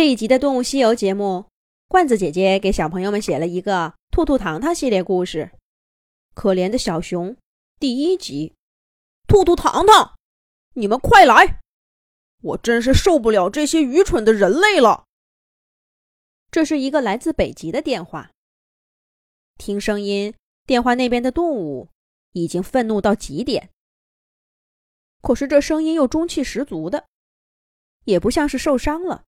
这一集的《动物西游》节目，罐子姐姐给小朋友们写了一个《兔兔糖糖》系列故事，《可怜的小熊》第一集。兔兔糖糖，你们快来！我真是受不了这些愚蠢的人类了。这是一个来自北极的电话。听声音，电话那边的动物已经愤怒到极点。可是这声音又中气十足的，也不像是受伤了。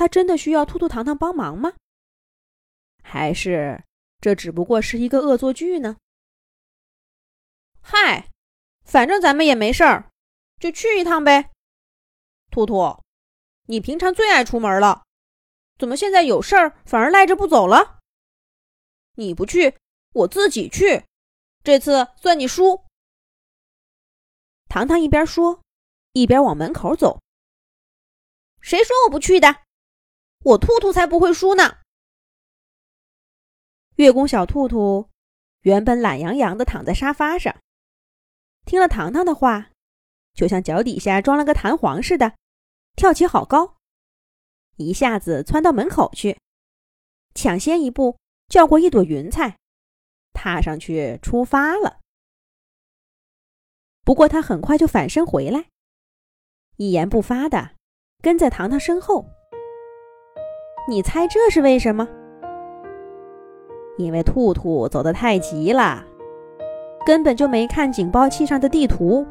他真的需要兔兔糖糖帮忙吗？还是这只不过是一个恶作剧呢？嗨，反正咱们也没事儿，就去一趟呗。兔兔，你平常最爱出门了，怎么现在有事儿反而赖着不走了？你不去，我自己去，这次算你输。糖糖一边说，一边往门口走。谁说我不去的？我兔兔才不会输呢！月宫小兔兔原本懒洋洋的躺在沙发上，听了糖糖的话，就像脚底下装了个弹簧似的，跳起好高，一下子窜到门口去，抢先一步叫过一朵云彩，踏上去出发了。不过他很快就反身回来，一言不发的跟在糖糖身后。你猜这是为什么？因为兔兔走得太急了，根本就没看警报器上的地图，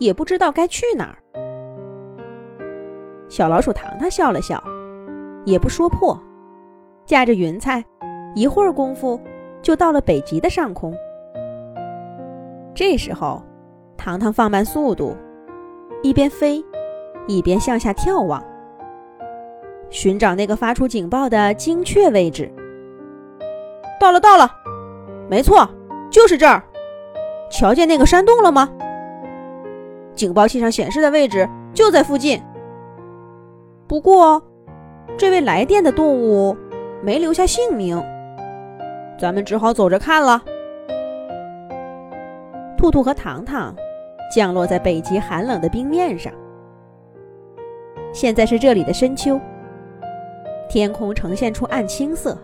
也不知道该去哪儿。小老鼠糖糖笑了笑，也不说破，驾着云彩，一会儿功夫就到了北极的上空。这时候，糖糖放慢速度，一边飞，一边向下眺望。寻找那个发出警报的精确位置。到了，到了，没错，就是这儿。瞧见那个山洞了吗？警报器上显示的位置就在附近。不过，这位来电的动物没留下姓名，咱们只好走着看了。兔兔和糖糖降落在北极寒冷的冰面上。现在是这里的深秋。天空呈现出暗青色，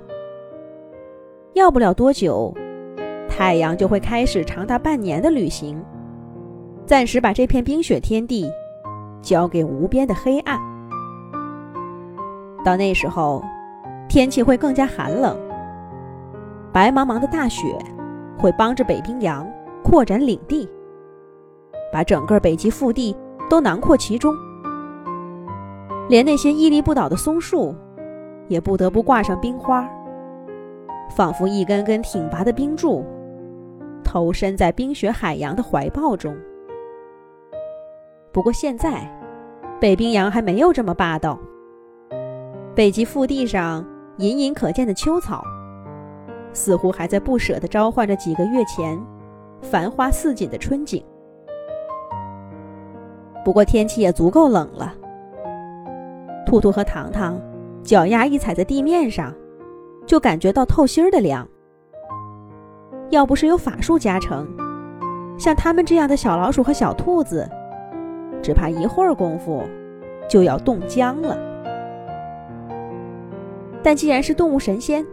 要不了多久，太阳就会开始长达半年的旅行，暂时把这片冰雪天地交给无边的黑暗。到那时候，天气会更加寒冷，白茫茫的大雪会帮着北冰洋扩展领地，把整个北极腹地都囊括其中，连那些屹立不倒的松树。也不得不挂上冰花，仿佛一根根挺拔的冰柱，投身在冰雪海洋的怀抱中。不过现在，北冰洋还没有这么霸道。北极腹地上隐隐可见的秋草，似乎还在不舍地召唤着几个月前繁花似锦的春景。不过天气也足够冷了，兔兔和糖糖。脚丫一踩在地面上，就感觉到透心儿的凉。要不是有法术加成，像他们这样的小老鼠和小兔子，只怕一会儿功夫就要冻僵了。但既然是动物神仙，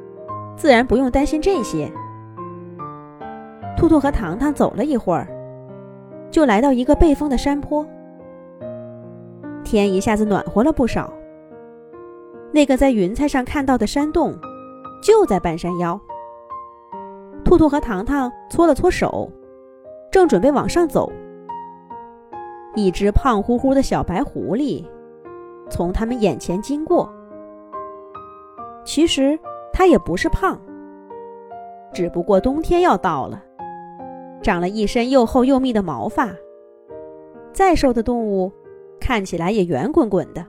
自然不用担心这些。兔兔和糖糖走了一会儿，就来到一个背风的山坡，天一下子暖和了不少。那个在云彩上看到的山洞，就在半山腰。兔兔和糖糖搓了搓手，正准备往上走，一只胖乎乎的小白狐狸从他们眼前经过。其实它也不是胖，只不过冬天要到了，长了一身又厚又密的毛发。再瘦的动物，看起来也圆滚滚的。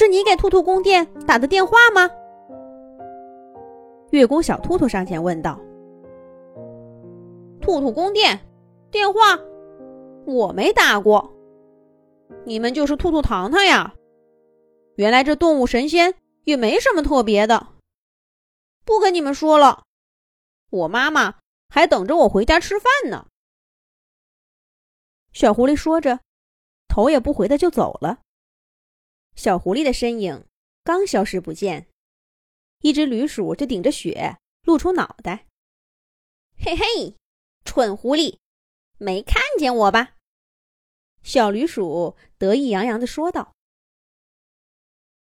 是你给兔兔宫殿打的电话吗？月宫小兔兔上前问道。兔兔宫殿电话，我没打过。你们就是兔兔糖糖呀？原来这动物神仙也没什么特别的。不跟你们说了，我妈妈还等着我回家吃饭呢。小狐狸说着，头也不回的就走了。小狐狸的身影刚消失不见，一只驴鼠就顶着雪露出脑袋。嘿嘿，蠢狐狸，没看见我吧？小驴鼠得意洋洋的说道。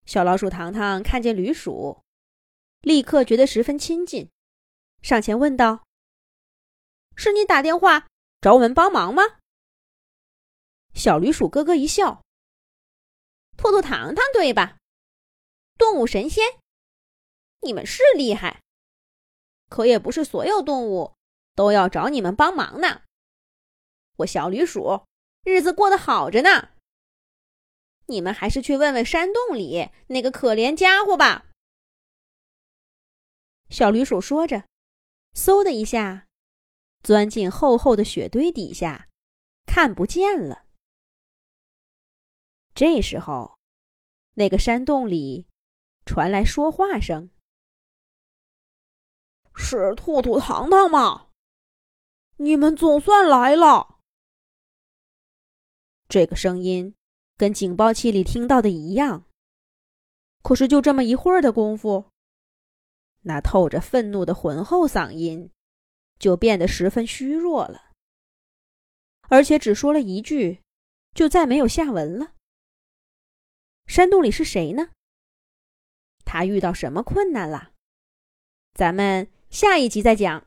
小老鼠糖糖看见驴鼠，立刻觉得十分亲近，上前问道：“是你打电话找我们帮忙吗？”小驴鼠咯咯一笑：“兔兔糖糖对吧？动物神仙，你们是厉害，可也不是所有动物都要找你们帮忙呢。我小驴鼠日子过得好着呢。你们还是去问问山洞里那个可怜家伙吧。”小驴鼠说着，嗖的一下，钻进厚厚的雪堆底下，看不见了。这时候，那个山洞里传来说话声：“是兔兔糖糖吗？你们总算来了。”这个声音跟警报器里听到的一样。可是就这么一会儿的功夫，那透着愤怒的浑厚嗓音就变得十分虚弱了，而且只说了一句，就再没有下文了。山洞里是谁呢？他遇到什么困难了？咱们下一集再讲。